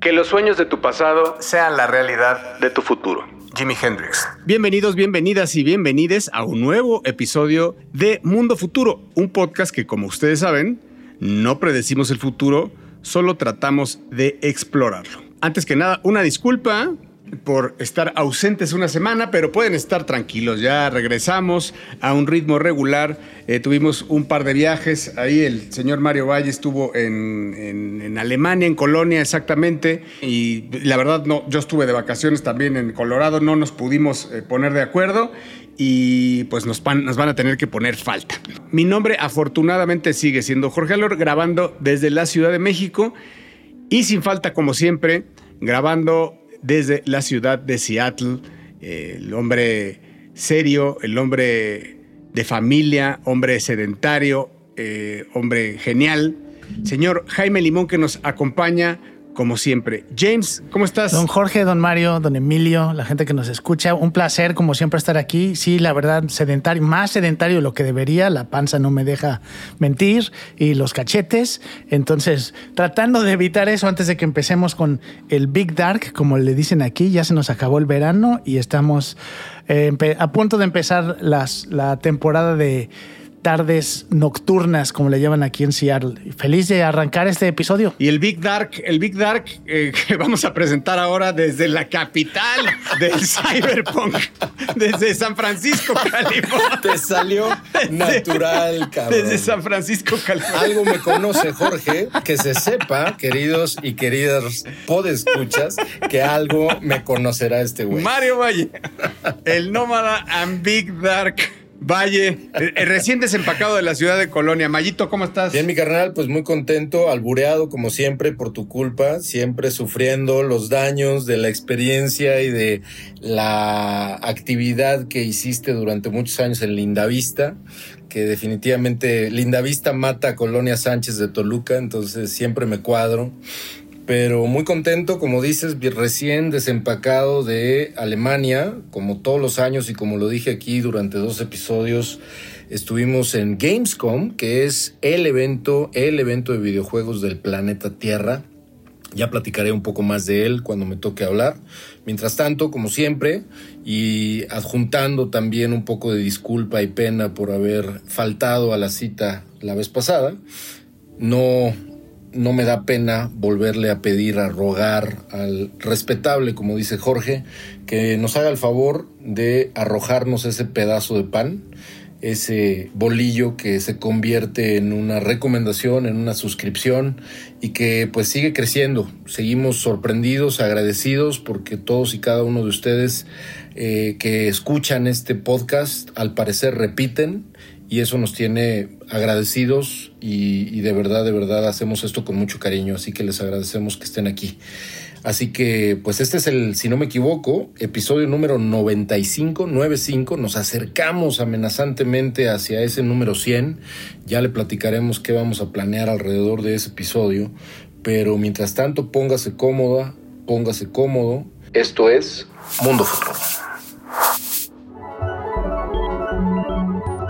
Que los sueños de tu pasado sean la realidad de tu futuro. Jimi Hendrix. Bienvenidos, bienvenidas y bienvenides a un nuevo episodio de Mundo Futuro, un podcast que como ustedes saben, no predecimos el futuro, solo tratamos de explorarlo. Antes que nada, una disculpa por estar ausentes una semana, pero pueden estar tranquilos. Ya regresamos a un ritmo regular. Eh, tuvimos un par de viajes. Ahí el señor Mario Valle estuvo en, Alemania, en Colonia exactamente. Y la verdad, no, yo estuve de vacaciones también en Colorado. No nos pudimos eh, poner de acuerdo y pues nos van, nos van, a tener que poner falta. Mi nombre afortunadamente sigue siendo Jorge Alor, grabando desde la Ciudad de México y sin falta como siempre, grabando desde la ciudad de Seattle, el hombre serio, el hombre de familia, hombre sedentario, eh, hombre genial, señor Jaime Limón que nos acompaña como siempre. James, ¿cómo estás? Don Jorge, don Mario, don Emilio, la gente que nos escucha, un placer como siempre estar aquí. Sí, la verdad, sedentario, más sedentario de lo que debería, la panza no me deja mentir y los cachetes. Entonces, tratando de evitar eso antes de que empecemos con el Big Dark, como le dicen aquí, ya se nos acabó el verano y estamos eh, a punto de empezar la temporada de tardes nocturnas, como le llaman aquí en Seattle. Feliz de arrancar este episodio. Y el Big Dark, el Big Dark eh, que vamos a presentar ahora desde la capital del cyberpunk, desde San Francisco, California. Te salió natural, cabrón. Desde San Francisco, California. Algo me conoce, Jorge, que se sepa, queridos y queridas podescuchas, que algo me conocerá este güey. Mario Valle, el nómada and Big Dark. Valle, el recién desempacado de la ciudad de Colonia. Mayito, ¿cómo estás? Bien, mi carnal, pues muy contento, albureado como siempre por tu culpa, siempre sufriendo los daños de la experiencia y de la actividad que hiciste durante muchos años en Lindavista, que definitivamente Lindavista mata a Colonia Sánchez de Toluca, entonces siempre me cuadro pero muy contento, como dices, recién desempacado de Alemania, como todos los años y como lo dije aquí durante dos episodios, estuvimos en Gamescom, que es el evento, el evento de videojuegos del planeta Tierra. Ya platicaré un poco más de él cuando me toque hablar. Mientras tanto, como siempre, y adjuntando también un poco de disculpa y pena por haber faltado a la cita la vez pasada, no no me da pena volverle a pedir, a rogar al respetable, como dice Jorge, que nos haga el favor de arrojarnos ese pedazo de pan, ese bolillo que se convierte en una recomendación, en una suscripción y que pues sigue creciendo. Seguimos sorprendidos, agradecidos porque todos y cada uno de ustedes eh, que escuchan este podcast al parecer repiten y eso nos tiene agradecidos y, de verdad, de verdad hacemos esto con mucho cariño, así que les agradecemos que estén aquí. Así que, pues este es el, si no me equivoco, episodio número 95, 95. Nos acercamos amenazantemente hacia ese número 100. Ya le platicaremos qué vamos a planear alrededor de ese episodio. Pero mientras tanto, póngase cómoda, póngase cómodo. Esto es Mundo Futuro.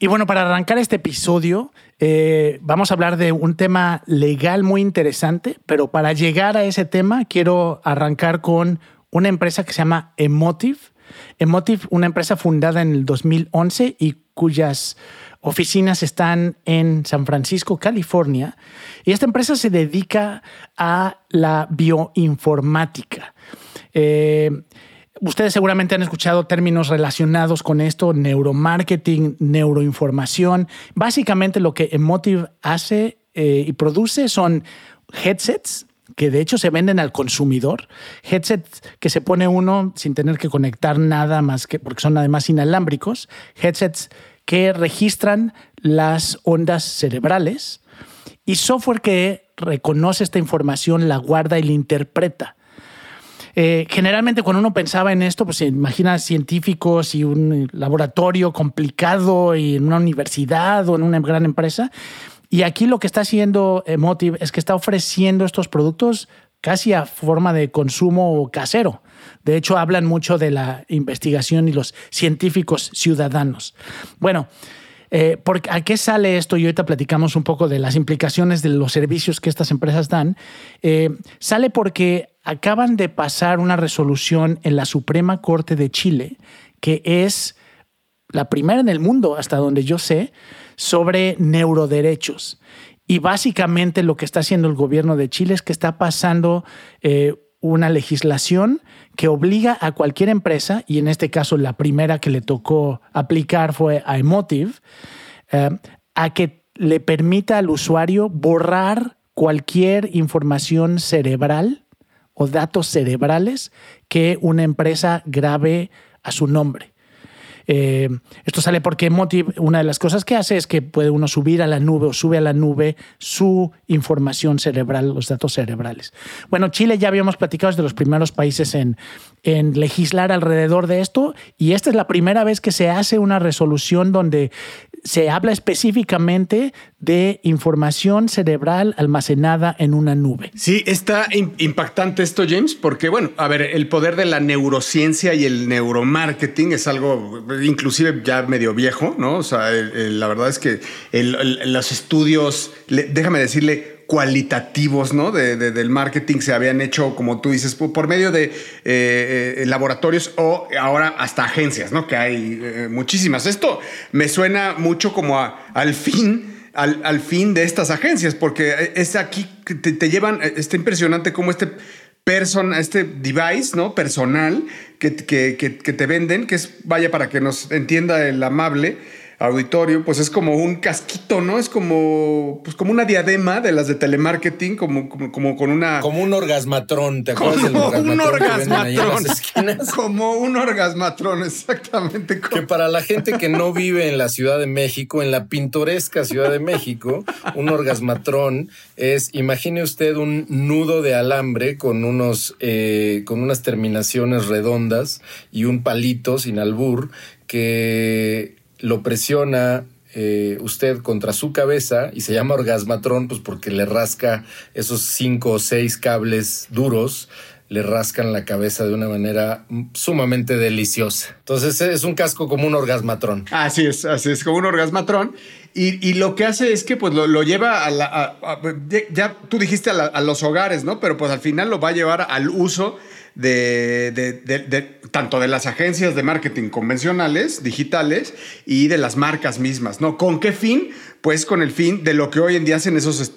Y bueno, para arrancar este episodio, eh, vamos a hablar de un tema legal muy interesante, pero para llegar a ese tema quiero arrancar con una empresa que se llama Emotive. Emotive, una empresa fundada en el 2011 y cuyas oficinas están en San Francisco, California. Y esta empresa se dedica a la bioinformática. Eh, Ustedes seguramente han escuchado términos relacionados con esto, neuromarketing, neuroinformación. Básicamente lo que Emotive hace eh, y produce son headsets que de hecho se venden al consumidor, headsets que se pone uno sin tener que conectar nada más que porque son además inalámbricos, headsets que registran las ondas cerebrales y software que reconoce esta información, la guarda y la interpreta. Eh, generalmente cuando uno pensaba en esto, pues se imagina científicos y un laboratorio complicado y en una universidad o en una gran empresa. Y aquí lo que está haciendo Emotive es que está ofreciendo estos productos casi a forma de consumo casero. De hecho, hablan mucho de la investigación y los científicos ciudadanos. Bueno, eh, ¿A qué sale esto? Y ahorita platicamos un poco de las implicaciones de los servicios que estas empresas dan. Eh, sale porque acaban de pasar una resolución en la Suprema Corte de Chile, que es la primera en el mundo, hasta donde yo sé, sobre neuroderechos. Y básicamente lo que está haciendo el gobierno de Chile es que está pasando eh, una legislación que obliga a cualquier empresa, y en este caso la primera que le tocó aplicar fue a Emotive, eh, a que le permita al usuario borrar cualquier información cerebral o datos cerebrales que una empresa grabe a su nombre. Eh, esto sale porque Motive, una de las cosas que hace es que puede uno subir a la nube o sube a la nube su información cerebral, los datos cerebrales. Bueno, Chile ya habíamos platicado, es de los primeros países en, en legislar alrededor de esto y esta es la primera vez que se hace una resolución donde se habla específicamente de información cerebral almacenada en una nube. Sí, está impactante esto, James, porque, bueno, a ver, el poder de la neurociencia y el neuromarketing es algo inclusive ya medio viejo, ¿no? O sea, la verdad es que los estudios, déjame decirle, cualitativos ¿no? del marketing se habían hecho, como tú dices, por, medio de eh, eh, laboratorios o ahora hasta agencias, ¿no? que hay eh, muchísimas. Esto me suena mucho como al fin. Al, fin de estas agencias, porque es aquí que te, llevan, está impresionante cómo este person, este device, ¿no? Personal que, que, que, te venden, que es, vaya, para que nos entienda el amable, auditorio, pues es como un casquito, ¿no? Es como, pues como una diadema de las de telemarketing, como, como, con una... Como un orgasmatrón, ¿te acuerdas del orgasmatrón? Un orgasmatrón. como un orgasmatrón, exactamente. Que para la gente que no vive en la Ciudad de México, en la pintoresca Ciudad de México, un orgasmatrón es, imagine usted un nudo de alambre con unos, eh, con unas terminaciones redondas y un palito sin albur que lo presiona eh, usted contra su cabeza y se llama orgasmatrón, pues porque le rasca esos cinco o seis cables duros, le rascan la cabeza de una manera sumamente deliciosa. Entonces es un casco como un orgasmatrón. Así es, así es, como un orgasmatrón. Y, lo que hace es que pues lo, lleva a la... ya tú dijiste a, los hogares, ¿no? Pero pues al final lo va a llevar al uso de, de, tanto de las agencias de marketing convencionales, digitales, y de las marcas mismas, ¿no? ¿Con qué fin? Pues con el fin de lo que hoy en día hacen esos,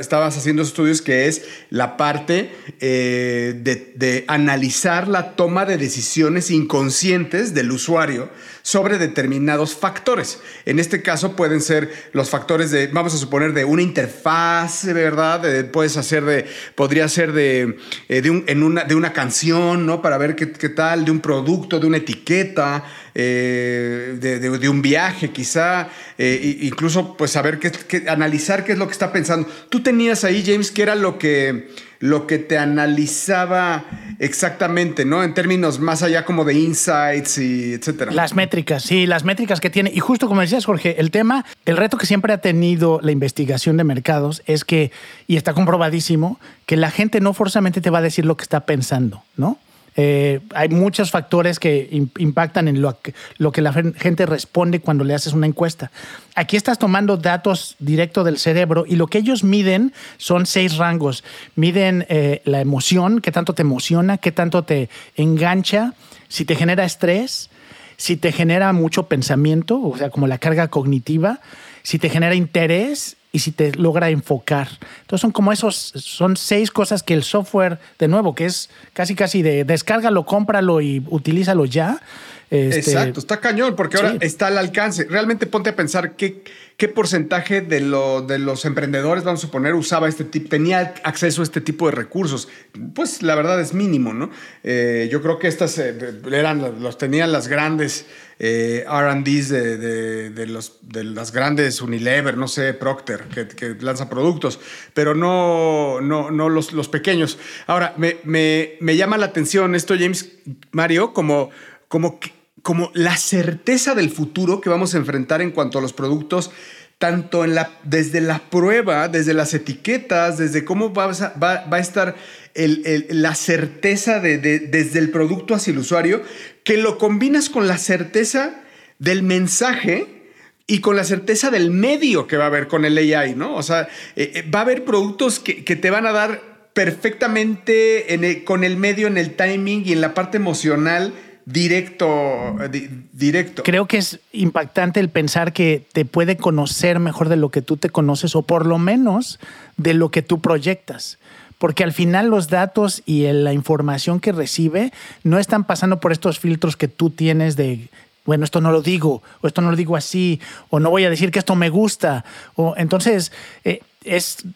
estabas haciendo estudios, que es la parte eh, de analizar la toma de decisiones inconscientes del usuario sobre determinados factores. En este caso pueden ser los factores de, vamos a suponer, de una interfaz, ¿verdad? puedes hacer de, podría ser de, eh, de, una, de una canción, ¿no? Para ver qué tal, de un producto, de una etiqueta, eh, de, un viaje quizá, eh, incluso pues saber qué, analizar qué es lo que está pensando. Tú tenías ahí, James, qué era lo que, lo que te analizaba exactamente, ¿no? En términos más allá como de insights y etcétera. Las métricas, sí, las métricas que tiene. Y justo como decías, Jorge, el tema, el reto que siempre ha tenido la investigación de mercados es que, y está comprobadísimo, que la gente no forzosamente te va a decir lo que está pensando, ¿no? Eh, hay muchos factores que impactan en lo que, la gente responde cuando le haces una encuesta. Aquí estás tomando datos directo del cerebro y lo que ellos miden son seis rangos. Miden eh, la emoción, qué tanto te emociona, qué tanto te engancha, si te genera estrés, si te genera mucho pensamiento, o sea, como la carga cognitiva, si te genera interés y si te logra enfocar. Entonces son como esos, son seis cosas que el software, de nuevo, que es casi casi de descárgalo, cómpralo y utilízalo ya, Este, Exacto, está cañón, porque ahora Sí. está al alcance. Realmente ponte a pensar qué, qué porcentaje de, lo, de los emprendedores, vamos a suponer, usaba este tipo, tenía acceso a este tipo de recursos. Pues la verdad es mínimo, ¿no? Eh, yo creo que estas eh, eran, los tenían las grandes eh, RDs de, de, de los, de las grandes Unilever, no sé, Procter, que, que lanza productos, pero no, no, no los, los pequeños. Ahora, me, me, me llama la atención esto, James, Mario, como, como, que- como la certeza del futuro que vamos a enfrentar en cuanto a los productos tanto en la, desde la prueba, desde las etiquetas, desde cómo va, a- va- va a estar la certeza de, de- desde el producto hacia el usuario, que lo combinas con la certeza del mensaje y con la certeza del medio que va a haber con el AI, ¿no? O sea, eh, eh, va a haber productos que, te van a dar perfectamente con el medio, en el timing y en la parte emocional directo. di- directo. Creo que es impactante el pensar que te puede conocer mejor de lo que tú te conoces o por lo menos de lo que tú proyectas. Porque al final los datos y la información que recibe no están pasando por estos filtros que tú tienes de, bueno, esto no lo digo, o esto no lo digo así, o no voy a decir que esto me gusta. O, entonces, eh,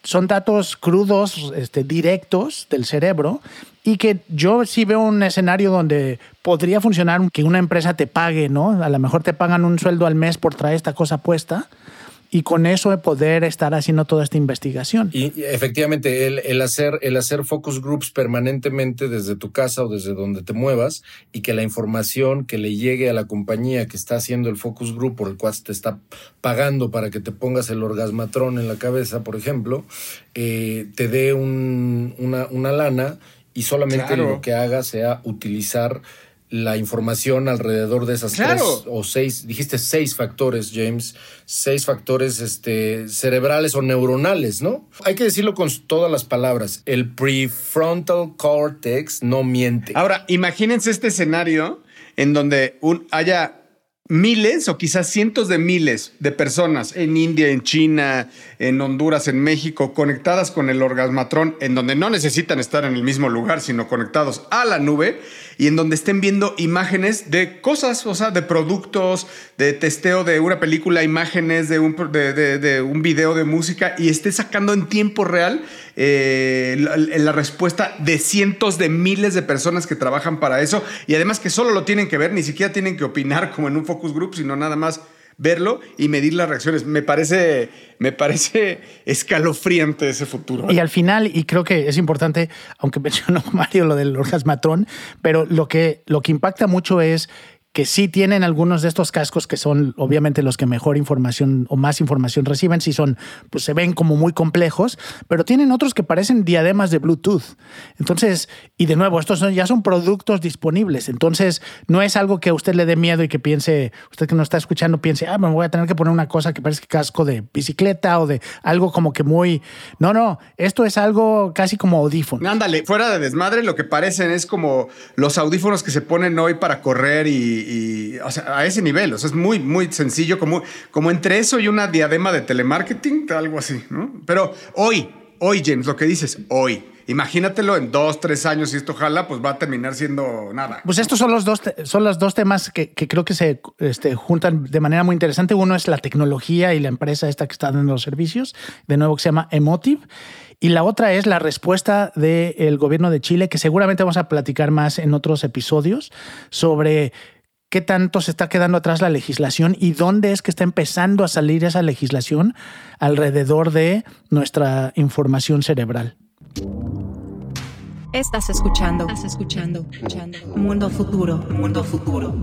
son datos crudos, este, directos del cerebro, y que yo sí veo un escenario donde podría funcionar que una empresa te pague, ¿no? A lo mejor te pagan un sueldo al mes por traer esta cosa puesta y con eso de poder estar haciendo toda esta investigación. Y y efectivamente, el, el hacer, el hacer focus groups permanentemente desde tu casa o desde donde te muevas y que la información que le llegue a la compañía que está haciendo el focus group por el cual te está pagando para que te pongas el orgasmatrón en la cabeza, por ejemplo, eh, te dé un- una, una lana y solamente Claro. lo que haga sea utilizar la información alrededor de esas Claro. tres o seis, dijiste seis factores, James, seis factores este, cerebrales o neuronales, ¿no? Hay que decirlo con todas las palabras. El prefrontal cortex no miente. Ahora, imagínense este escenario en donde un- haya miles o quizás cientos de miles de personas en India, en China, en Honduras, en México, conectadas con el orgasmatrón, en donde no necesitan estar en el mismo lugar, sino conectados a la nube y en donde estén viendo imágenes de cosas, o sea, de productos, de testeo de una película, imágenes de un, de, de- un video de música y esté sacando en tiempo real eh, la respuesta de cientos de miles de personas que trabajan para eso y además que solo lo tienen que ver, ni siquiera tienen que opinar como en un focus group, sino nada más verlo y medir las reacciones. Me parece, me parece escalofriante ese futuro. Y al final, y creo que es importante, aunque mencionó Mario lo del orgasmatrón, pero lo que, lo que impacta mucho es que sí tienen algunos de estos cascos que son obviamente los que mejor información o más información reciben, sí son, pues se ven como muy complejos, pero tienen otros que parecen diademas de Bluetooth. Entonces, y de nuevo, estos son, ya son productos disponibles, entonces no es algo que a usted le dé miedo y que piense, usted que nos está escuchando piense, ah, me voy a tener que poner una cosa que parece casco de bicicleta o de algo como que muy... No, no, esto es algo casi como audífono. Ándale, fuera de desmadre, lo que parecen es como los audífonos que se ponen hoy para correr y, y, a ese nivel. O sea, es muy, muy sencillo, como, como entre eso y una diadema de telemarketing, algo así, ¿no? Pero hoy, hoy, James, lo que dices, hoy. Imagínatelo en dos, tres años, y esto jala, pues va a terminar siendo nada. Pues estos son los dos, son los dos temas que, creo que se este, juntan de manera muy interesante. Uno es la tecnología y la empresa esta que está dando los servicios, de nuevo que se llama Emotive. Y la otra es la respuesta del gobierno de Chile, que seguramente vamos a platicar más en otros episodios sobre qué tanto se está quedando atrás la legislación y dónde es que está empezando a salir esa legislación alrededor de nuestra información cerebral. Estás escuchando. Estás escuchando. escuchando. Mundo futuro. Mundo futuro.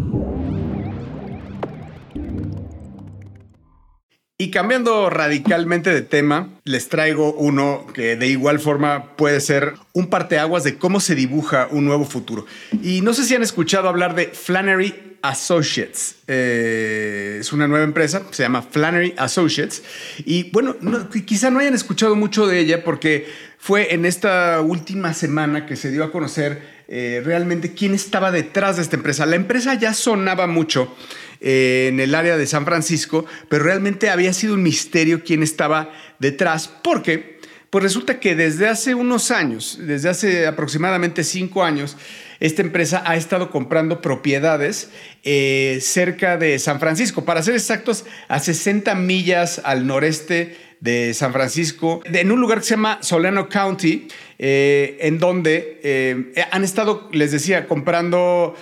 Y cambiando radicalmente de tema, les traigo uno que de igual forma puede ser un parteaguas de cómo se dibuja un nuevo futuro. Y no sé si han escuchado hablar de Flannery Associates. Eh, es una nueva empresa, se llama Flannery Associates. Y bueno, no- quizá no hayan escuchado mucho de ella porque fue en esta última semana que se dio a conocer eh, realmente quién estaba detrás de esta empresa. La empresa ya sonaba mucho eh, en el área de San Francisco, pero realmente había sido un misterio quién estaba detrás, porque Pues resulta que desde hace unos años, desde hace aproximadamente cinco años, esta empresa ha estado comprando propiedades eh, cerca de San Francisco. Para ser exactos, a 60 millas al noreste de San Francisco, en un lugar que se llama Solano County, eh, en donde eh, han estado, les decía, comprando,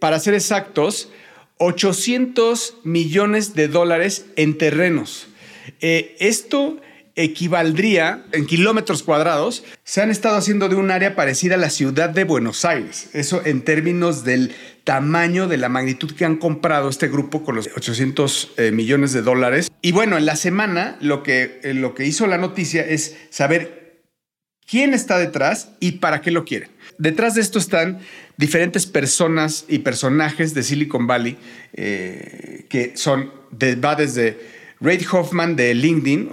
para ser exactos, 800 millones de dólares en terrenos. esto equivaldría en kilómetros cuadrados, se han estado haciendo de un área parecida a la ciudad de Buenos Aires. Eso en términos del tamaño, de la magnitud que han comprado este grupo con los 800 eh, millones de dólares. Y bueno, en la semana lo que, eh, lo que hizo la noticia es saber quién está detrás y para qué lo quieren. Detrás de esto están diferentes personas y personajes de Silicon Valley eh, que son, de, va desde Reid Hoffman de LinkedIn,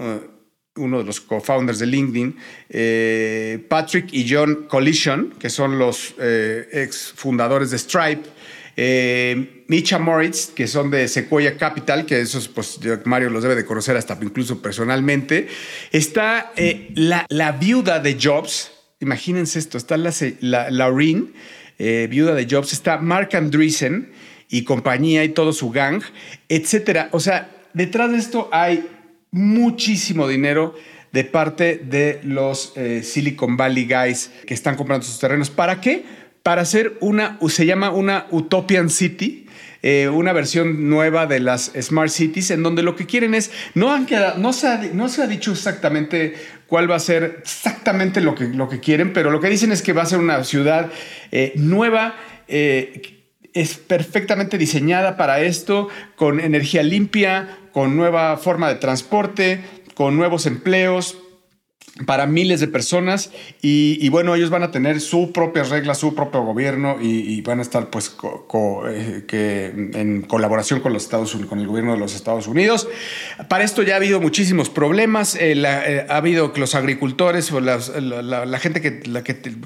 uno de los co-founders de LinkedIn, eh, Patrick y John Collision, que son los eh, ex fundadores de Stripe, eh, Micha Moritz, que son de Sequoia Capital, que esos, pues Mario los debe de conocer hasta incluso personalmente. Está la, viuda de Jobs, imagínense esto, está la, la Lauren, viuda de Jobs, está Mark Andreessen y compañía y todo su gang, etcétera. O sea, detrás de esto hay muchísimo dinero de parte de los eh, Silicon Valley guys que están comprando sus terrenos. ¿Para qué? Para hacer una, se llama una Utopian City, eh, una versión nueva de las Smart Cities, en donde lo que quieren es, no, han quedado, no, se, ha, no se ha dicho exactamente cuál va a ser exactamente lo que, lo que quieren, pero lo que dicen es que va a ser una ciudad eh, nueva es perfectamente diseñada para esto, con energía limpia, con nueva forma de transporte, con nuevos empleos para miles de personas y, bueno, ellos van a tener su propias reglas, su propio gobierno y, van a estar pues eh, que en colaboración con los Estados Unidos, con el gobierno de los Estados Unidos. Para esto ya ha habido muchísimos problemas, eh, eh, ha habido que los agricultores o la, gente que,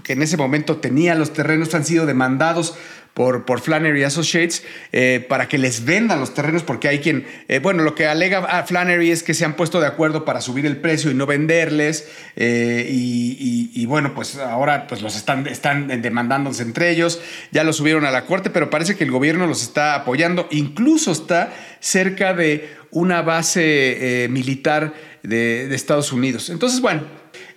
que en ese momento tenía los terrenos han sido demandados por, por Flannery Associates eh, para que les vendan los terrenos, porque hay quien, eh, bueno, lo que alega a Flannery es que se han puesto de acuerdo para subir el precio y no venderles, eh, y, bueno, pues ahora pues los están, están demandándose entre ellos, ya lo subieron a la corte, pero parece que el gobierno los está apoyando, incluso está cerca de una base militar de, de Estados Unidos. Entonces, bueno,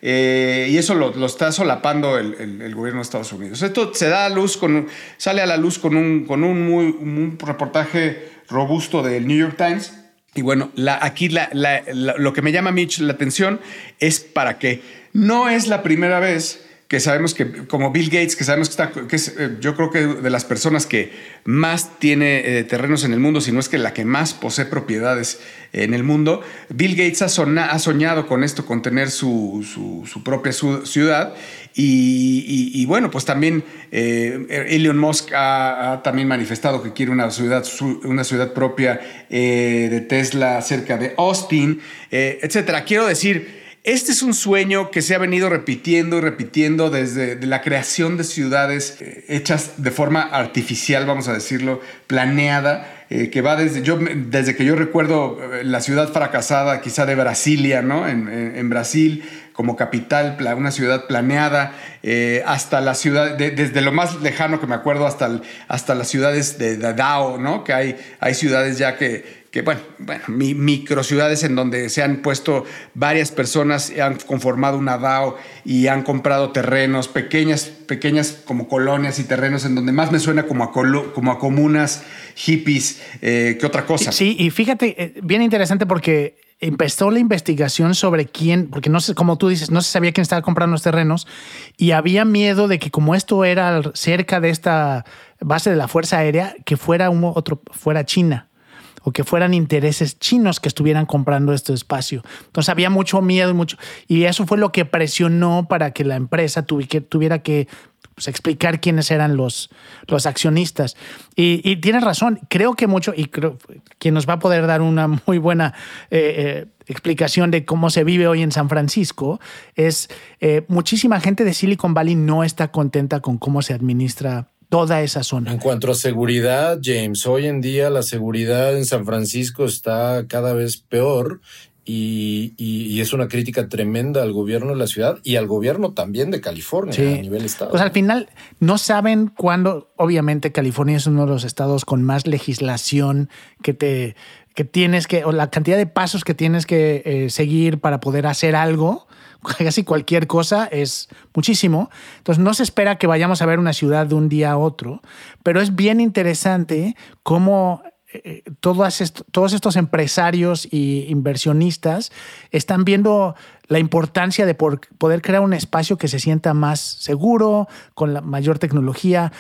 eh, y eso lo, está solapando el, gobierno de Estados Unidos. Esto se da a luz con, sale a la luz con un, con un, muy, un reportaje robusto del New York Times. Y bueno, la, aquí lo que me llama mí la atención es para que no es la primera vez que sabemos que, como Bill Gates, que sabemos que está, que es, eh, yo creo que de las personas que más tiene eh, terrenos en el mundo, si no es que la que más posee propiedades en el mundo, Bill Gates ha, soñado con esto, con tener su, su, propia ciudad. Y, bueno, pues también eh, Elon Musk ha, también manifestado que quiere una ciudad, una ciudad propia de Tesla cerca de Austin, etcétera. Quiero decir, este es un sueño que se ha venido repitiendo y repitiendo desde la creación de ciudades eh, hechas de forma artificial, vamos a decirlo, planeada, eh, que va desde, yo, desde que yo recuerdo eh, la ciudad fracasada, quizá de Brasilia, ¿no? En, Brasil, como capital, una ciudad planeada, hasta la ciudad, desde lo más lejano que me acuerdo hasta, hasta las ciudades de, Dao, ¿no? Que hay, hay ciudades ya que, que bueno, bueno microciudades en donde se han puesto varias personas, han conformado una DAO y han comprado terrenos, pequeñas, pequeñas como colonias y terrenos en donde más me suena como a, como a comunas hippies eh, que otra cosa. Sí, y fíjate, eh, bien interesante porque empezó la investigación sobre quién, porque no sé, como tú dices, no se sabía quién estaba comprando los terrenos y había miedo de que como esto era cerca de esta base de la Fuerza Aérea, que fuera un otro, fuera China o que fueran intereses chinos que estuvieran comprando este espacio. Entonces había mucho miedo y mucho. Y eso fue lo que presionó para que la empresa tuviera que pues, explicar quiénes eran los, accionistas. Y, tienes razón, creo que mucho, y creo que nos va a poder dar una muy buena eh, eh, explicación de cómo se vive hoy en San Francisco, es eh, muchísima gente de Silicon Valley no está contenta con cómo se administra toda esa zona. En cuanto a seguridad, James, hoy en día la seguridad en San Francisco está cada vez peor Y, y- y es una crítica tremenda al gobierno de la ciudad y al gobierno también de California Sí. a nivel estado. Pues al final no saben cuándo, obviamente California es uno de los estados con más legislación que te que tienes que, o la cantidad de pasos que tienes que eh, seguir para poder hacer algo, casi cualquier cosa es muchísimo. Entonces no se espera que vayamos a ver una ciudad de un día a otro, pero es bien interesante cómo eh, est- todos estos empresarios y inversionistas están viendo la importancia de poder crear un espacio que se sienta más seguro, con la mayor tecnología.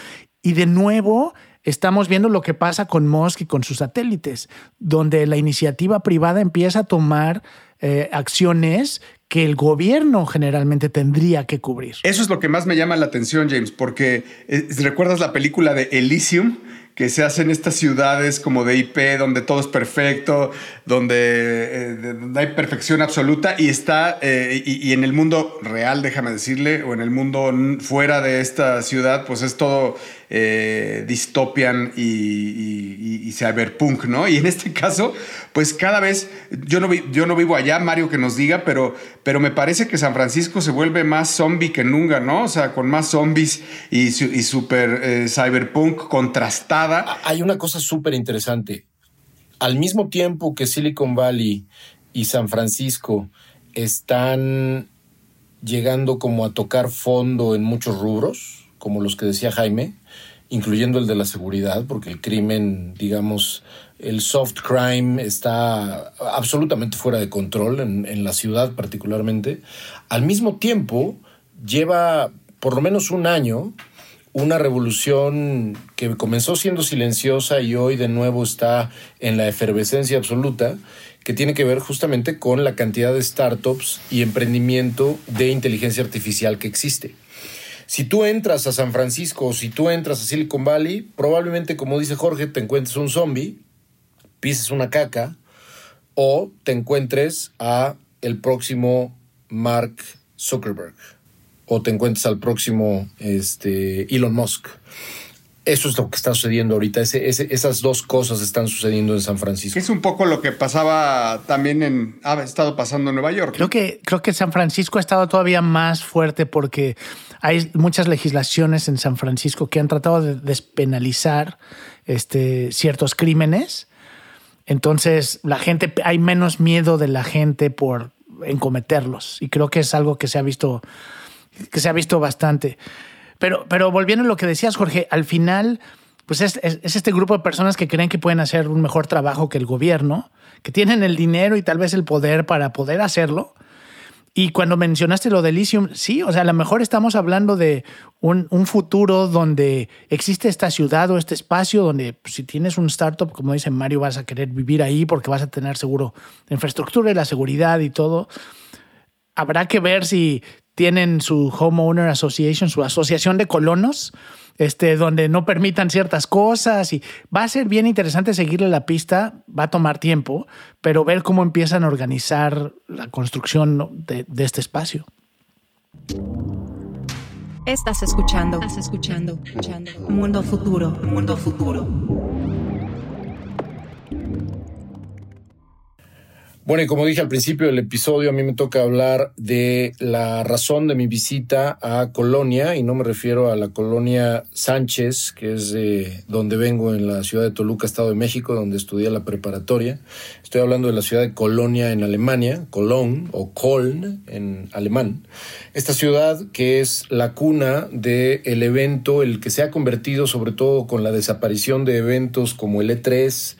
Y de nuevo, estamos viendo lo que pasa con Musk y con sus satélites, donde la iniciativa privada empieza a tomar eh, acciones que el gobierno generalmente tendría que cubrir. Eso es lo que más me llama la atención, James, porque eh, ¿recuerdas la película de Elysium? Que se hace en estas ciudades como de IP, donde todo es perfecto, donde, eh, de- donde hay perfección absoluta y está, eh, y, en el mundo real, déjame decirle, o en el mundo fuera de esta ciudad, pues es todo eh, dystopian y, cyberpunk, ¿no? Y en este caso, pues cada vez, yo no, yo no vivo allá, Mario que nos diga, pero, pero me parece que San Francisco se vuelve más zombie que nunca, ¿no? O sea, con más zombies y, y super eh, cyberpunk contrastada. Hay una cosa súper interesante. Al mismo tiempo que Silicon Valley y San Francisco están llegando como a tocar fondo en muchos rubros, como los que decía Jaime, incluyendo el de la seguridad, porque el crimen, digamos, el soft crime está absolutamente fuera de control en, la ciudad particularmente. Al mismo tiempo, lleva por lo menos un año una revolución que comenzó siendo silenciosa y hoy de nuevo está en la efervescencia absoluta, que tiene que ver justamente con la cantidad de startups y emprendimiento de inteligencia artificial que existe. Si tú entras a San Francisco o si tú entras a Silicon Valley, probablemente, como dice Jorge, te encuentres un zombie, pises una caca o te encuentres a el próximo Mark Zuckerberg o te encuentres al próximo este, Elon Musk. Eso es lo que está sucediendo ahorita. Ese- ese- esas dos cosas están sucediendo en San Francisco. Es un poco lo que pasaba también en. Ha estado pasando en Nueva York. Creo que, creo que San Francisco ha estado todavía más fuerte porque hay muchas legislaciones en San Francisco que han tratado de despenalizar este, ciertos crímenes. Entonces, la gente, hay menos miedo de la gente por en cometerlos. Y creo que es algo que se ha visto, que se ha visto bastante. Pero, pero volviendo a lo que decías, Jorge, al final, pues es, es- es este grupo de personas que creen que pueden hacer un mejor trabajo que el gobierno, que tienen el dinero y tal vez el poder para poder hacerlo. Y cuando mencionaste lo de Elysium, sí, o sea, a lo mejor estamos hablando de un, un futuro donde existe esta ciudad o este espacio donde pues, si tienes un startup, como dice Mario, vas a querer vivir ahí porque vas a tener seguro la infraestructura y la seguridad y todo. Habrá que ver si tienen su Homeowner Association, su asociación de colonos, este, donde no permitan ciertas cosas y va a ser bien interesante seguirle la pista, va a tomar tiempo, pero ver cómo empiezan a organizar la construcción de, de este espacio. Estás escuchando. Estás escuchando. escuchando. Mundo futuro. Mundo futuro. Bueno, y como dije al principio del episodio, a mí me toca hablar de la razón de mi visita a Colonia, y no me refiero a la colonia Sánchez, que es de donde vengo en la ciudad de Toluca, Estado de México, donde estudié la preparatoria. Estoy hablando de la ciudad de Colonia en Alemania, Cologne o Köln en alemán. Esta ciudad que es la cuna del el evento, el que se ha convertido sobre todo con la desaparición de eventos como el E3,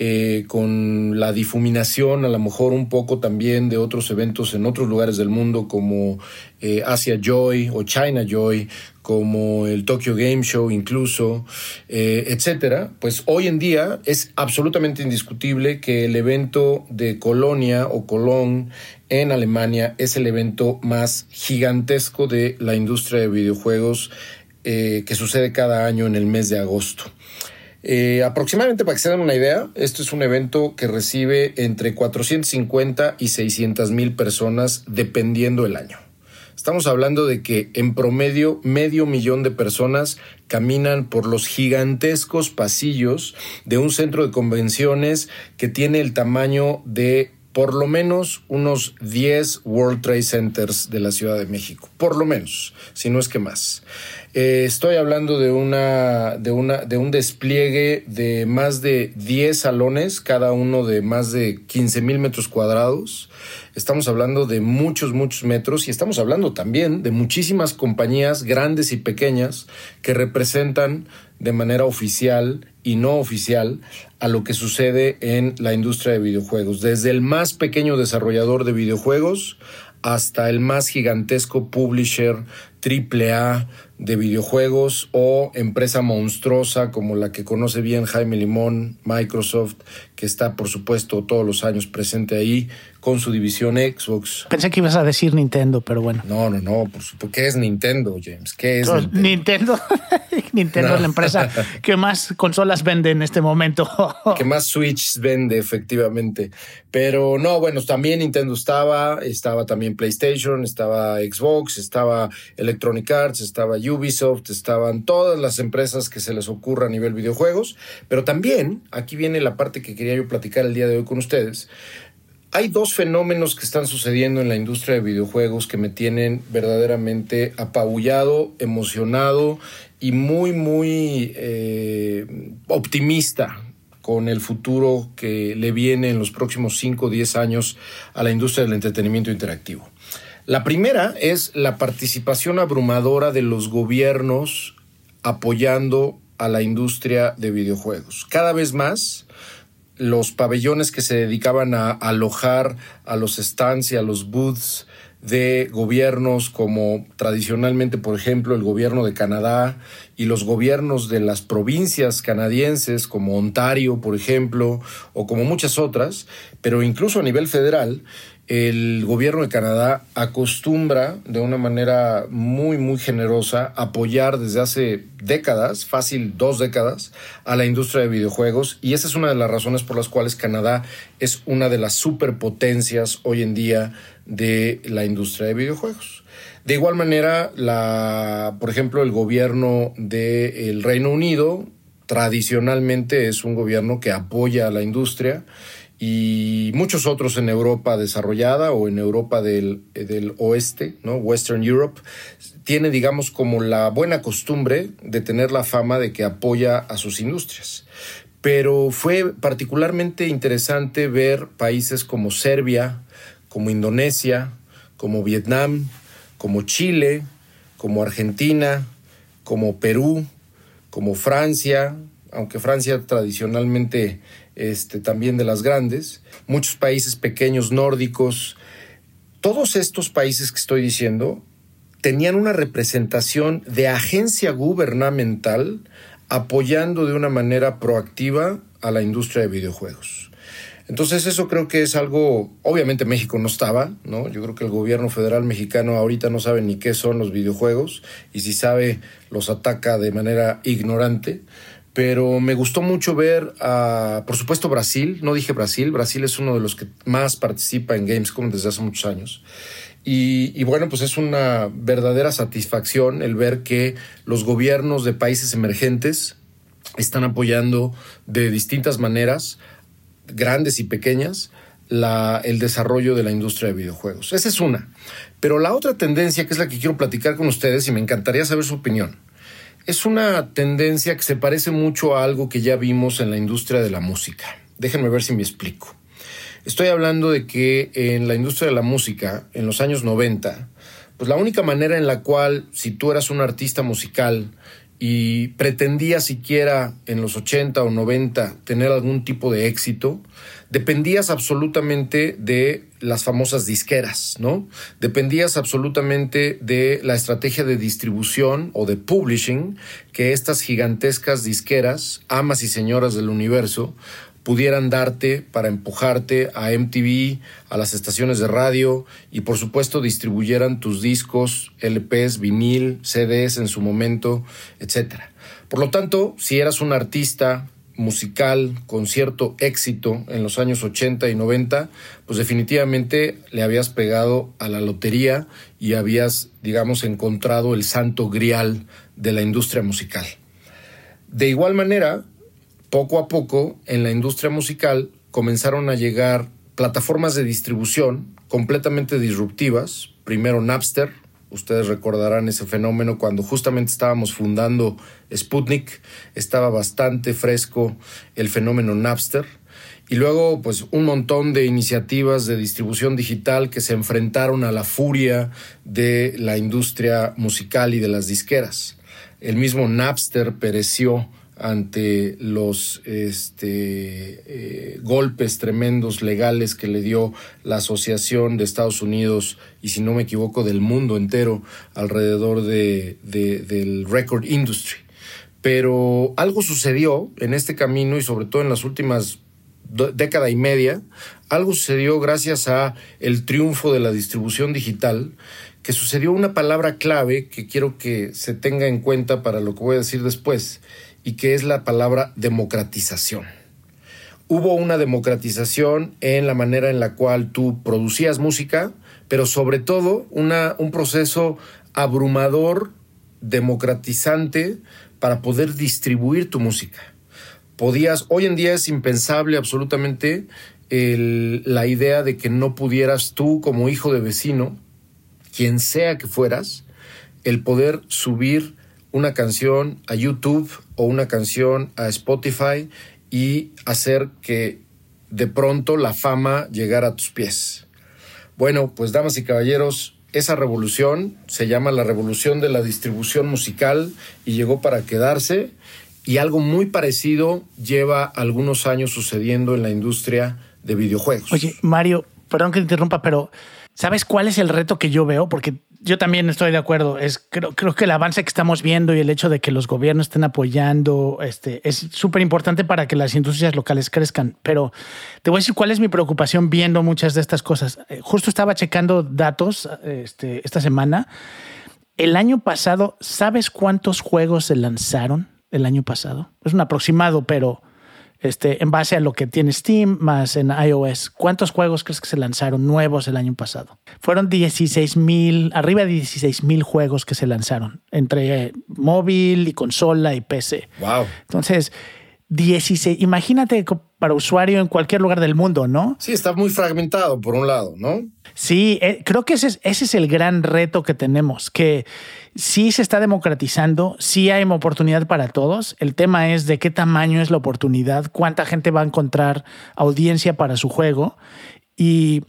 eh, con la difuminación a lo mejor un poco también de otros eventos en otros lugares del mundo como eh, Asia Joy o China Joy, como el Tokyo Game Show incluso, eh, etcétera, pues hoy en día es absolutamente indiscutible que el evento de Colonia o Cologne en Alemania es el evento más gigantesco de la industria de videojuegos que sucede cada año en el mes de agosto. Eh, aproximadamente para que se den una idea, esto es un evento que recibe entre 450 y 600 mil personas dependiendo el año. Estamos hablando de que en promedio medio millón de personas caminan por los gigantescos pasillos de un centro de convenciones que tiene el tamaño de por lo menos unos 10 World Trade Centers de la Ciudad de México, por lo menos, si no es que más. Eh, estoy hablando de, una, de, una, de un despliegue de más de 10 salones, cada uno de más de 15 mil metros cuadrados. Estamos hablando de muchos, muchos metros y estamos hablando también de muchísimas compañías grandes y pequeñas que representan de manera oficial y no oficial a lo que sucede en la industria de videojuegos. Desde el más pequeño desarrollador de videojuegos hasta el más gigantesco publisher AAA de videojuegos o empresa monstruosa como la que conoce bien Jaime Limón, Microsoft, que está por supuesto todos los años presente ahí con su división Xbox. Pensé que ibas a decir Nintendo, pero bueno. No, no, no, por supuesto. ¿Qué es Nintendo, James? ¿Qué es Nintendo? Nintendo, Nintendo es la empresa que más consolas vende en este momento. que más Switch vende, efectivamente. Pero no, bueno, también Nintendo estaba, estaba también PlayStation, estaba Xbox, estaba Electronic Arts, estaba Ubisoft, estaban todas las empresas que se les ocurra a nivel videojuegos. Pero también, aquí viene la parte que quería yo platicar el día de hoy con ustedes hay dos fenómenos que están sucediendo en la industria de videojuegos que me tienen verdaderamente apabullado, emocionado y muy, muy eh, optimista con el futuro que le viene en los próximos 5 o 10 años a la industria del entretenimiento interactivo. La primera es la participación abrumadora de los gobiernos apoyando a la industria de videojuegos. Cada vez más, los pabellones que se dedicaban a alojar a los stands y a los booths de gobiernos como tradicionalmente, por ejemplo, el gobierno de Canadá y los gobiernos de las provincias canadienses como Ontario, por ejemplo, o como muchas otras, pero incluso a nivel federal, el gobierno de Canadá acostumbra de una manera muy, muy generosa apoyar desde hace décadas, fácil dos décadas, a la industria de videojuegos. Y esa es una de las razones por las cuales Canadá es una de las superpotencias hoy en día de la industria de videojuegos. De igual manera, la, por ejemplo, el gobierno del Reino Unido tradicionalmente es un gobierno que apoya a la industria y muchos otros en Europa desarrollada o en Europa del, del, oeste, ¿no? Western Europe, tiene, digamos, como la buena costumbre de tener la fama de que apoya a sus industrias. Pero fue particularmente interesante ver países como Serbia, como Indonesia, como Vietnam, como Chile, como Argentina, como Perú, como Francia, aunque Francia tradicionalmente este, también de las grandes, muchos países pequeños nórdicos, todos estos países que estoy diciendo tenían una representación de agencia gubernamental apoyando de una manera proactiva a la industria de videojuegos. Entonces eso creo que es algo, obviamente México no estaba, ¿no? Yo creo que el gobierno federal mexicano ahorita no sabe ni qué son los videojuegos y si sabe los ataca de manera ignorante pero me gustó mucho ver, por supuesto, Brasil. No dije Brasil, Brasil es uno de los que más participa en Gamescom desde hace muchos años. Y, bueno, pues es una verdadera satisfacción el ver que los gobiernos de países emergentes están apoyando de distintas maneras, grandes y pequeñas, el desarrollo de la industria de videojuegos. Esa es una. Pero la otra tendencia, que es la que quiero platicar con ustedes y me encantaría saber su opinión, es una tendencia que se parece mucho a algo que ya vimos en la industria de la música. Déjenme ver si me explico. Estoy hablando de que en la industria de la música, en los años 90, pues la única manera en la cual, si tú eras un artista musical y pretendías siquiera en los 80 o 90 tener algún tipo de éxito, dependías absolutamente de las famosas disqueras, ¿no? Dependías absolutamente de la estrategia de distribución o de publishing que estas gigantescas disqueras, amas y señoras del universo, pudieran darte para empujarte a MTV, a las estaciones de radio y por supuesto distribuyeran tus discos, LPs, vinil, CDs en su momento, etc. Por lo tanto, si eras un artista musical con cierto éxito en los años 80 y 90, pues definitivamente le habías pegado a la lotería y habías, digamos, encontrado el santo grial de la industria musical. De igual manera, poco a poco en la industria musical comenzaron a llegar plataformas de distribución completamente disruptivas. Primero Napster, ustedes recordarán ese fenómeno cuando justamente estábamos fundando Sputnik, estaba bastante fresco el fenómeno Napster. Y luego, pues, un montón de iniciativas de distribución digital que se enfrentaron a la furia de la industria musical y de las disqueras. El mismo Napster pereció ante los este, eh, golpes tremendos legales que le dio la Asociación de Estados Unidos y si no me equivoco del mundo entero alrededor de, del record industry. Pero algo sucedió en este camino y sobre todo en las últimas década y media, algo sucedió gracias a el triunfo de la distribución digital, que sucedió una palabra clave que quiero que se tenga en cuenta para lo que voy a decir después, y que es la palabra democratización. Hubo una democratización en la manera en la cual tú producías música, pero sobre todo una, un proceso abrumador, democratizante para poder distribuir tu música. Podías, hoy en día es impensable absolutamente la idea de que no pudieras tú como hijo de vecino, quien sea que fueras, el poder subir una canción a YouTube o una canción a Spotify y hacer que de pronto la fama llegara a tus pies. Bueno, pues damas y caballeros, esa revolución se llama la revolución de la distribución musical y llegó para quedarse y algo muy parecido lleva algunos años sucediendo en la industria de videojuegos. Oye, Mario, perdón que te interrumpa, pero ¿sabes cuál es el reto que yo veo? Porque yo también estoy de acuerdo. Es, creo, creo que el avance que estamos viendo y el hecho de que los gobiernos estén apoyando este, es súper importante para que las industrias locales crezcan. Pero te voy a decir cuál es mi preocupación viendo muchas de estas cosas. Eh, justo estaba checando datos este, esta semana. El año pasado, ¿sabes cuántos juegos se lanzaron el año pasado? Es un aproximado, pero este, en base a lo que tiene Steam más en iOS. ¿Cuántos juegos crees que se lanzaron nuevos el año pasado? Fueron 16 mil, arriba de 16 mil juegos que se lanzaron entre móvil y consola y PC. Wow. Entonces, 16, imagínate para usuario en cualquier lugar del mundo, ¿no? Sí, está muy fragmentado por un lado, ¿no? Sí, eh, creo que ese es, ese es el gran reto que tenemos, que sí se está democratizando, sí hay oportunidad para todos. El tema es de qué tamaño es la oportunidad, cuánta gente va a encontrar audiencia para su juego. Y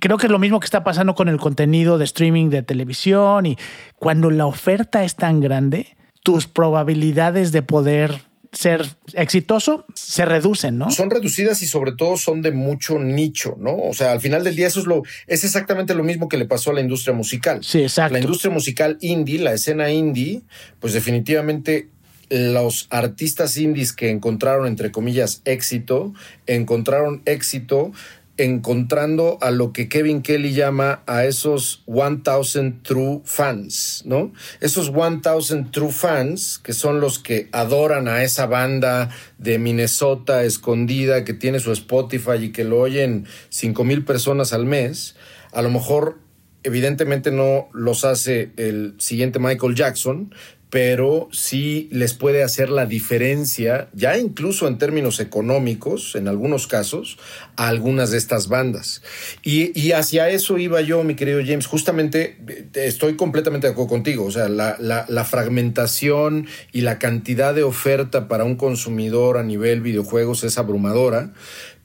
creo que es lo mismo que está pasando con el contenido de streaming de televisión y cuando la oferta es tan grande, tus probabilidades de poder ser exitoso se reducen, ¿no? Son reducidas y sobre todo son de mucho nicho, ¿no? O sea, al final del día eso es lo es exactamente lo mismo que le pasó a la industria musical. Sí, exacto. La industria musical indie, la escena indie, pues definitivamente los artistas indies que encontraron entre comillas éxito, encontraron éxito encontrando a lo que Kevin Kelly llama a esos 1000 true fans, ¿no? Esos 1000 true fans, que son los que adoran a esa banda de Minnesota escondida que tiene su Spotify y que lo oyen 5 mil personas al mes, a lo mejor evidentemente no los hace el siguiente Michael Jackson, pero sí les puede hacer la diferencia, ya incluso en términos económicos, en algunos casos, a algunas de estas bandas. Y, hacia eso iba yo, mi querido James. Justamente eh, estoy completamente de acuerdo contigo. O sea, la, la fragmentación y la cantidad de oferta para un consumidor a nivel videojuegos es abrumadora,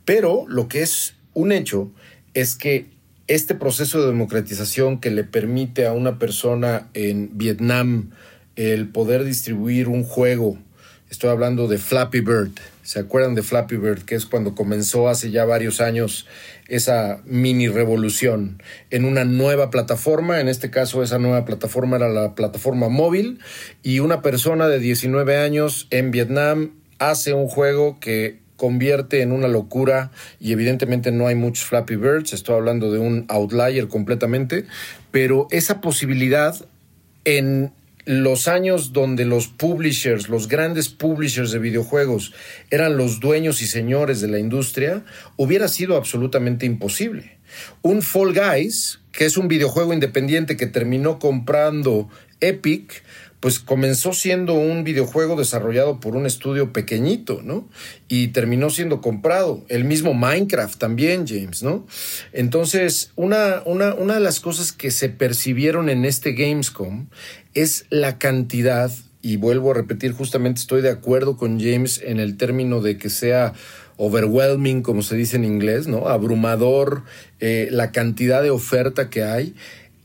pero lo que es un hecho es que este proceso de democratización que le permite a una persona en Vietnam, el poder distribuir un juego. Estoy hablando de Flappy Bird. ¿Se acuerdan de Flappy Bird? Que es cuando comenzó hace ya varios años esa mini revolución en una nueva plataforma. En este caso, esa nueva plataforma era la plataforma móvil. Y una persona de 19 años en Vietnam hace un juego que convierte en una locura y evidentemente no hay muchos Flappy Birds, estoy hablando de un outlier completamente, pero esa posibilidad en los años donde los publishers, los grandes publishers de videojuegos eran los dueños y señores de la industria, hubiera sido absolutamente imposible. Un Fall Guys, que es un videojuego independiente que terminó comprando Epic, pues comenzó siendo un videojuego desarrollado por un estudio pequeñito, ¿no? Y terminó siendo comprado. El mismo Minecraft también, James, ¿no? Entonces, una, una, una de las cosas que se percibieron en este Gamescom es la cantidad, y vuelvo a repetir, justamente estoy de acuerdo con James en el término de que sea overwhelming, como se dice en inglés, ¿no? Abrumador, eh, la cantidad de oferta que hay,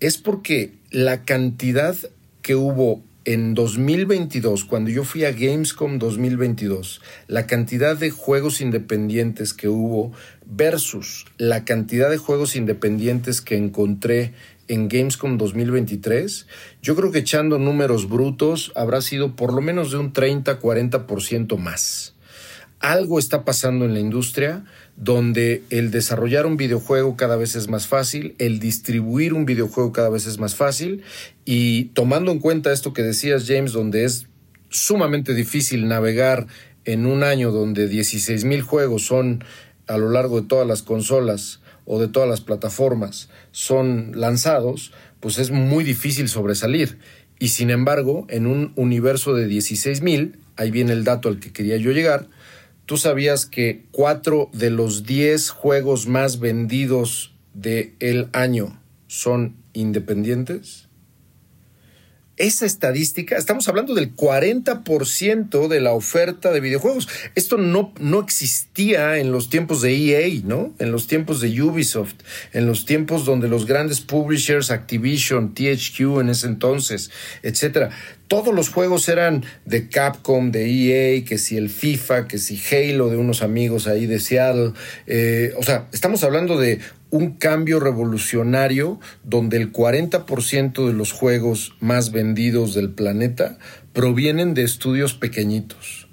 es porque la cantidad que hubo en 2022, cuando yo fui a Gamescom 2022, la cantidad de juegos independientes que hubo versus la cantidad de juegos independientes que encontré en Gamescom 2023, yo creo que echando números brutos habrá sido por lo menos de un 30-40% más. Algo está pasando en la industria donde el desarrollar un videojuego cada vez es más fácil, el distribuir un videojuego cada vez es más fácil y tomando en cuenta esto que decías James, donde es sumamente difícil navegar en un año donde 16 mil juegos son a lo largo de todas las consolas o de todas las plataformas son lanzados, pues es muy difícil sobresalir. Y sin embargo, en un universo de 16 mil, ahí viene el dato al que quería yo llegar, ¿Tú sabías que cuatro de los diez juegos más vendidos del el año son independientes? Esa estadística, estamos hablando del 40% de la oferta de videojuegos. Esto no, no existía en los tiempos de EA, ¿no? En los tiempos de Ubisoft, en los tiempos donde los grandes publishers, Activision, THQ en ese entonces, etcétera. Todos los juegos eran de Capcom, de EA, que si el FIFA, que si Halo de unos amigos ahí de Seattle. Eh, o sea, estamos hablando de un cambio revolucionario donde el 40% de los juegos más vendidos del planeta provienen de estudios pequeñitos.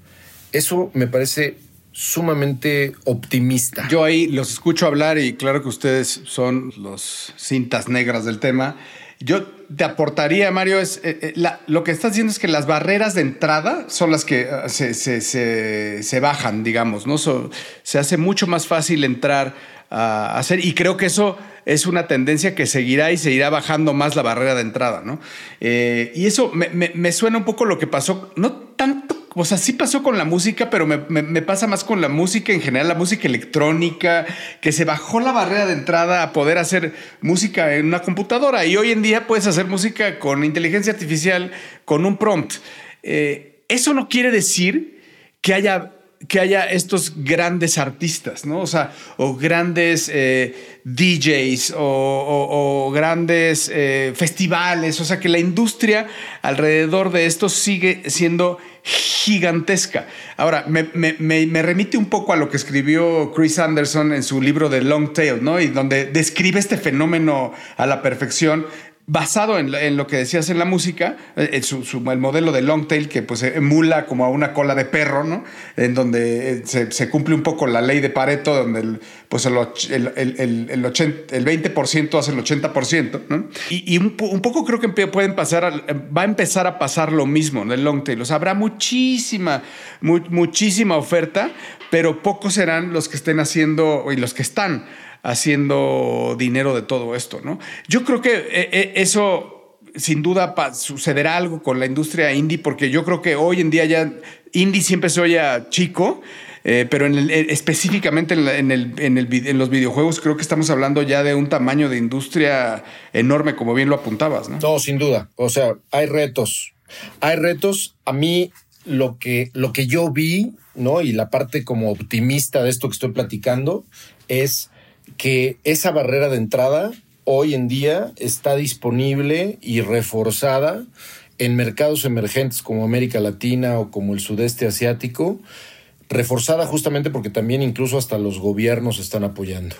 Eso me parece sumamente optimista. Yo ahí los escucho hablar y claro que ustedes son los cintas negras del tema. Yo te aportaría, Mario, es eh, eh, lo que estás diciendo es que las barreras de entrada son las que ah, se, se, bajan, digamos, ¿no? se hace mucho más fácil entrar a hacer. Y creo que eso es una tendencia que seguirá y seguirá bajando más la barrera de entrada, ¿no? Eh, y eso me, suena un poco lo que pasó, no tanto, o sea, sí pasó con la música, pero me, pasa más con la música en general, la música electrónica, que se bajó la barrera de entrada a poder hacer música en una computadora. Y hoy en día puedes hacer música con inteligencia artificial, con un prompt. Eh, eso no quiere decir que haya que haya estos grandes artistas, ¿no? O sea, o grandes eh, DJs o, grandes eh, festivales, o sea, que la industria alrededor de esto sigue siendo gigantesca. Ahora, me, me, remite un poco a lo que escribió Chris Anderson en su libro de Long Tail, ¿no? Y donde describe este fenómeno a la perfección basado en, lo que decías en la música, eh, el modelo de long tail que pues emula como a una cola de perro, ¿no? En donde eh, se, cumple un poco la ley de Pareto, donde el, pues el, el, el 20% hace el 80%, ¿no? Y, un, poco creo que pueden pasar, va a empezar a pasar lo mismo en el long tail. O sea, habrá muchísima, muchísima oferta, pero pocos serán los que estén haciendo y los que están haciendo dinero de todo esto, ¿no? Yo creo que eh, eh, eso sin duda sucederá algo con la industria indie, porque yo creo que hoy en día ya indie siempre se oye chico, eh, pero en específicamente en, en, los videojuegos creo que estamos hablando ya de un tamaño de industria enorme, como bien lo apuntabas, ¿no? No, sin duda. O sea, hay retos. Hay retos. A mí lo que, lo que yo vi, ¿no? Y la parte como optimista de esto que estoy platicando es que esa barrera de entrada hoy en día está disponible y reforzada en mercados emergentes como América Latina o como el sudeste asiático, reforzada justamente porque también incluso hasta los gobiernos están apoyando.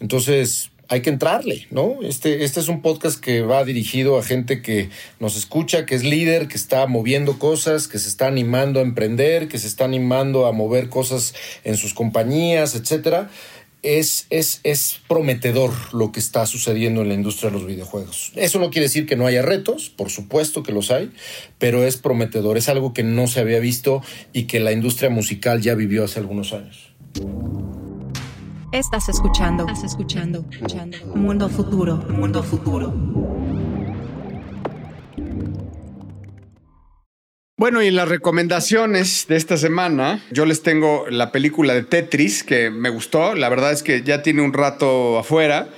Entonces, hay que entrarle, ¿no? Este, este es un podcast que va dirigido a gente que nos escucha, que es líder, que está moviendo cosas, que se está animando a emprender, que se está animando a mover cosas en sus compañías, etcétera es, es, prometedor lo que está sucediendo en la industria de los videojuegos. Eso no quiere decir que no haya retos, por supuesto que los hay, pero es prometedor, es algo que no se había visto y que la industria musical ya vivió hace algunos años. Estás escuchando, estás escuchando, escuchando. Mundo futuro, mundo futuro. Bueno, y en las recomendaciones de esta semana, yo les tengo la película de Tetris que me gustó. La verdad es que ya tiene un rato afuera,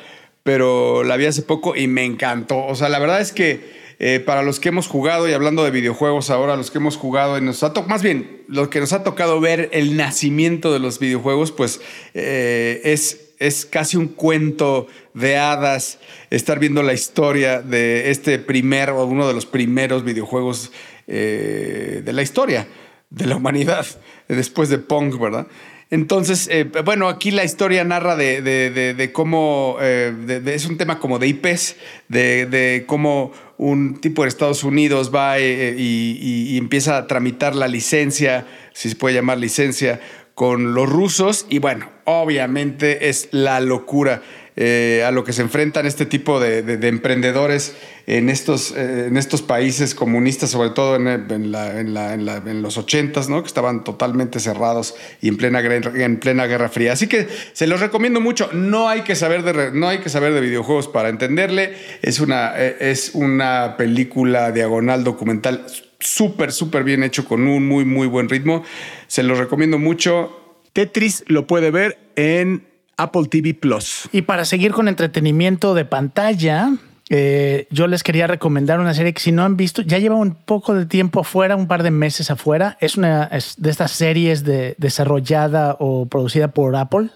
pero la vi hace poco y me encantó. O sea, la verdad es que eh, para los que hemos jugado, y hablando de videojuegos ahora, los que hemos jugado, y nos ha más bien, lo que nos ha tocado ver el nacimiento de los videojuegos, pues eh, es, es casi un cuento de hadas estar viendo la historia de este primer o uno de los primeros videojuegos eh, de la historia de la humanidad, después de Pong, ¿verdad? Entonces, eh, bueno, aquí la historia narra de, cómo, eh, es un tema como de IPs, de, cómo un tipo de Estados Unidos va y, empieza a tramitar la licencia, si se puede llamar licencia, con los rusos y bueno, obviamente es la locura. Eh, a lo que se enfrentan este tipo de, emprendedores en estos, eh, en estos países comunistas, sobre todo en, los ochentas, ¿no? que estaban totalmente cerrados y en plena, en plena Guerra Fría. Así que se los recomiendo mucho. No hay que saber de, no hay que saber de videojuegos para entenderle. Es una, eh, es una película diagonal documental súper, súper bien hecho con un muy, muy buen ritmo. Se los recomiendo mucho. Tetris lo puede ver en Apple TV Plus. Y para seguir con entretenimiento de pantalla, eh, yo les quería recomendar una serie que si no han visto, ya lleva un poco de tiempo afuera, un par de meses afuera. Es una de estas series de, desarrollada o producida por Apple.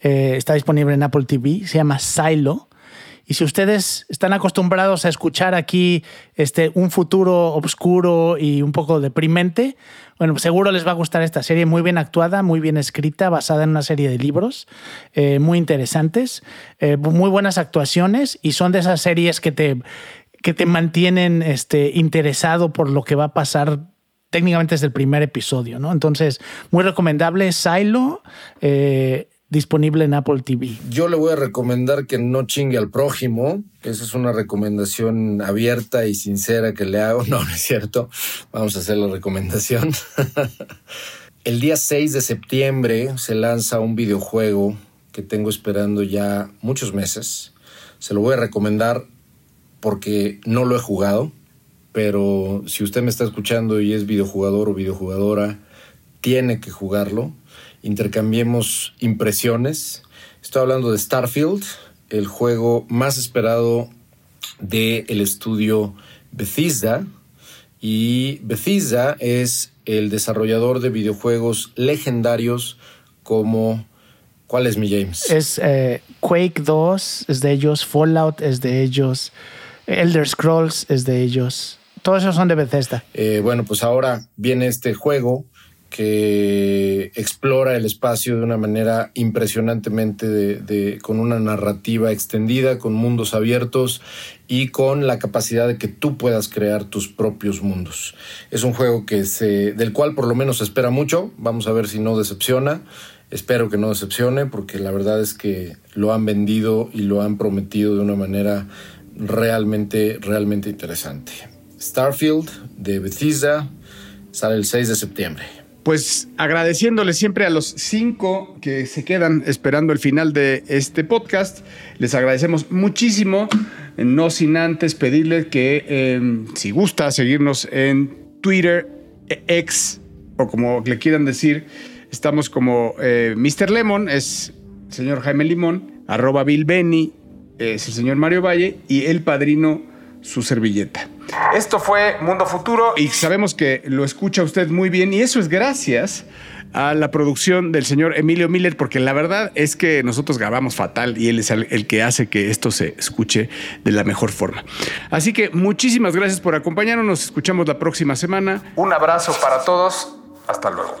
Eh, está disponible en Apple TV. Se llama Silo. Y si ustedes están acostumbrados a escuchar aquí este, un futuro oscuro y un poco deprimente, bueno, seguro les va a gustar esta serie, muy bien actuada, muy bien escrita, basada en una serie de libros eh, muy interesantes, eh, muy buenas actuaciones y son de esas series que te, que te mantienen este, interesado por lo que va a pasar técnicamente desde el primer episodio, ¿no? Entonces, muy recomendable, Silo. Eh, disponible en Apple TV. Yo le voy a recomendar que no chingue al prójimo. Esa es una recomendación abierta y sincera que le hago. No, no es cierto. Vamos a hacer la recomendación. El día 6 de septiembre se lanza un videojuego que tengo esperando ya muchos meses. Se lo voy a recomendar porque no lo he jugado, pero si usted me está escuchando y es videojugador o videojugadora, tiene que jugarlo intercambiemos impresiones. Estoy hablando de Starfield, el juego más esperado del el estudio Bethesda. Y Bethesda es el desarrollador de videojuegos legendarios como... ¿Cuál es mi James? Es eh, Quake 2, es de ellos, Fallout es de ellos, Elder Scrolls es de ellos. Todos esos son de Bethesda. Eh, bueno, pues ahora viene este juego que explora el espacio de una manera impresionantemente de, con una narrativa extendida, con mundos abiertos y con la capacidad de que tú puedas crear tus propios mundos. Es un juego que se, del cual por lo menos se espera mucho. Vamos a ver si no decepciona. Espero que no decepcione porque la verdad es que lo han vendido y lo han prometido de una manera realmente, realmente interesante. Starfield de Bethesda sale el 6 de septiembre pues agradeciéndole siempre a los cinco que se quedan esperando el final de este podcast. Les agradecemos muchísimo, no sin antes pedirles que em, si gusta seguirnos en Twitter, X o como le quieran decir, estamos como eh, Mr. Lemon, es el señor Jaime Limón, arroba Bill Benny, es el señor Mario Valle y el padrino su servilleta. Esto fue Mundo Futuro y sabemos que lo escucha usted muy bien y eso es gracias a la producción del señor Emilio Miller, porque la verdad es que nosotros grabamos fatal y él es el, que hace que esto se escuche de la mejor forma. Así que muchísimas gracias por acompañarnos, nos escuchamos la próxima semana. Un abrazo para todos, hasta luego.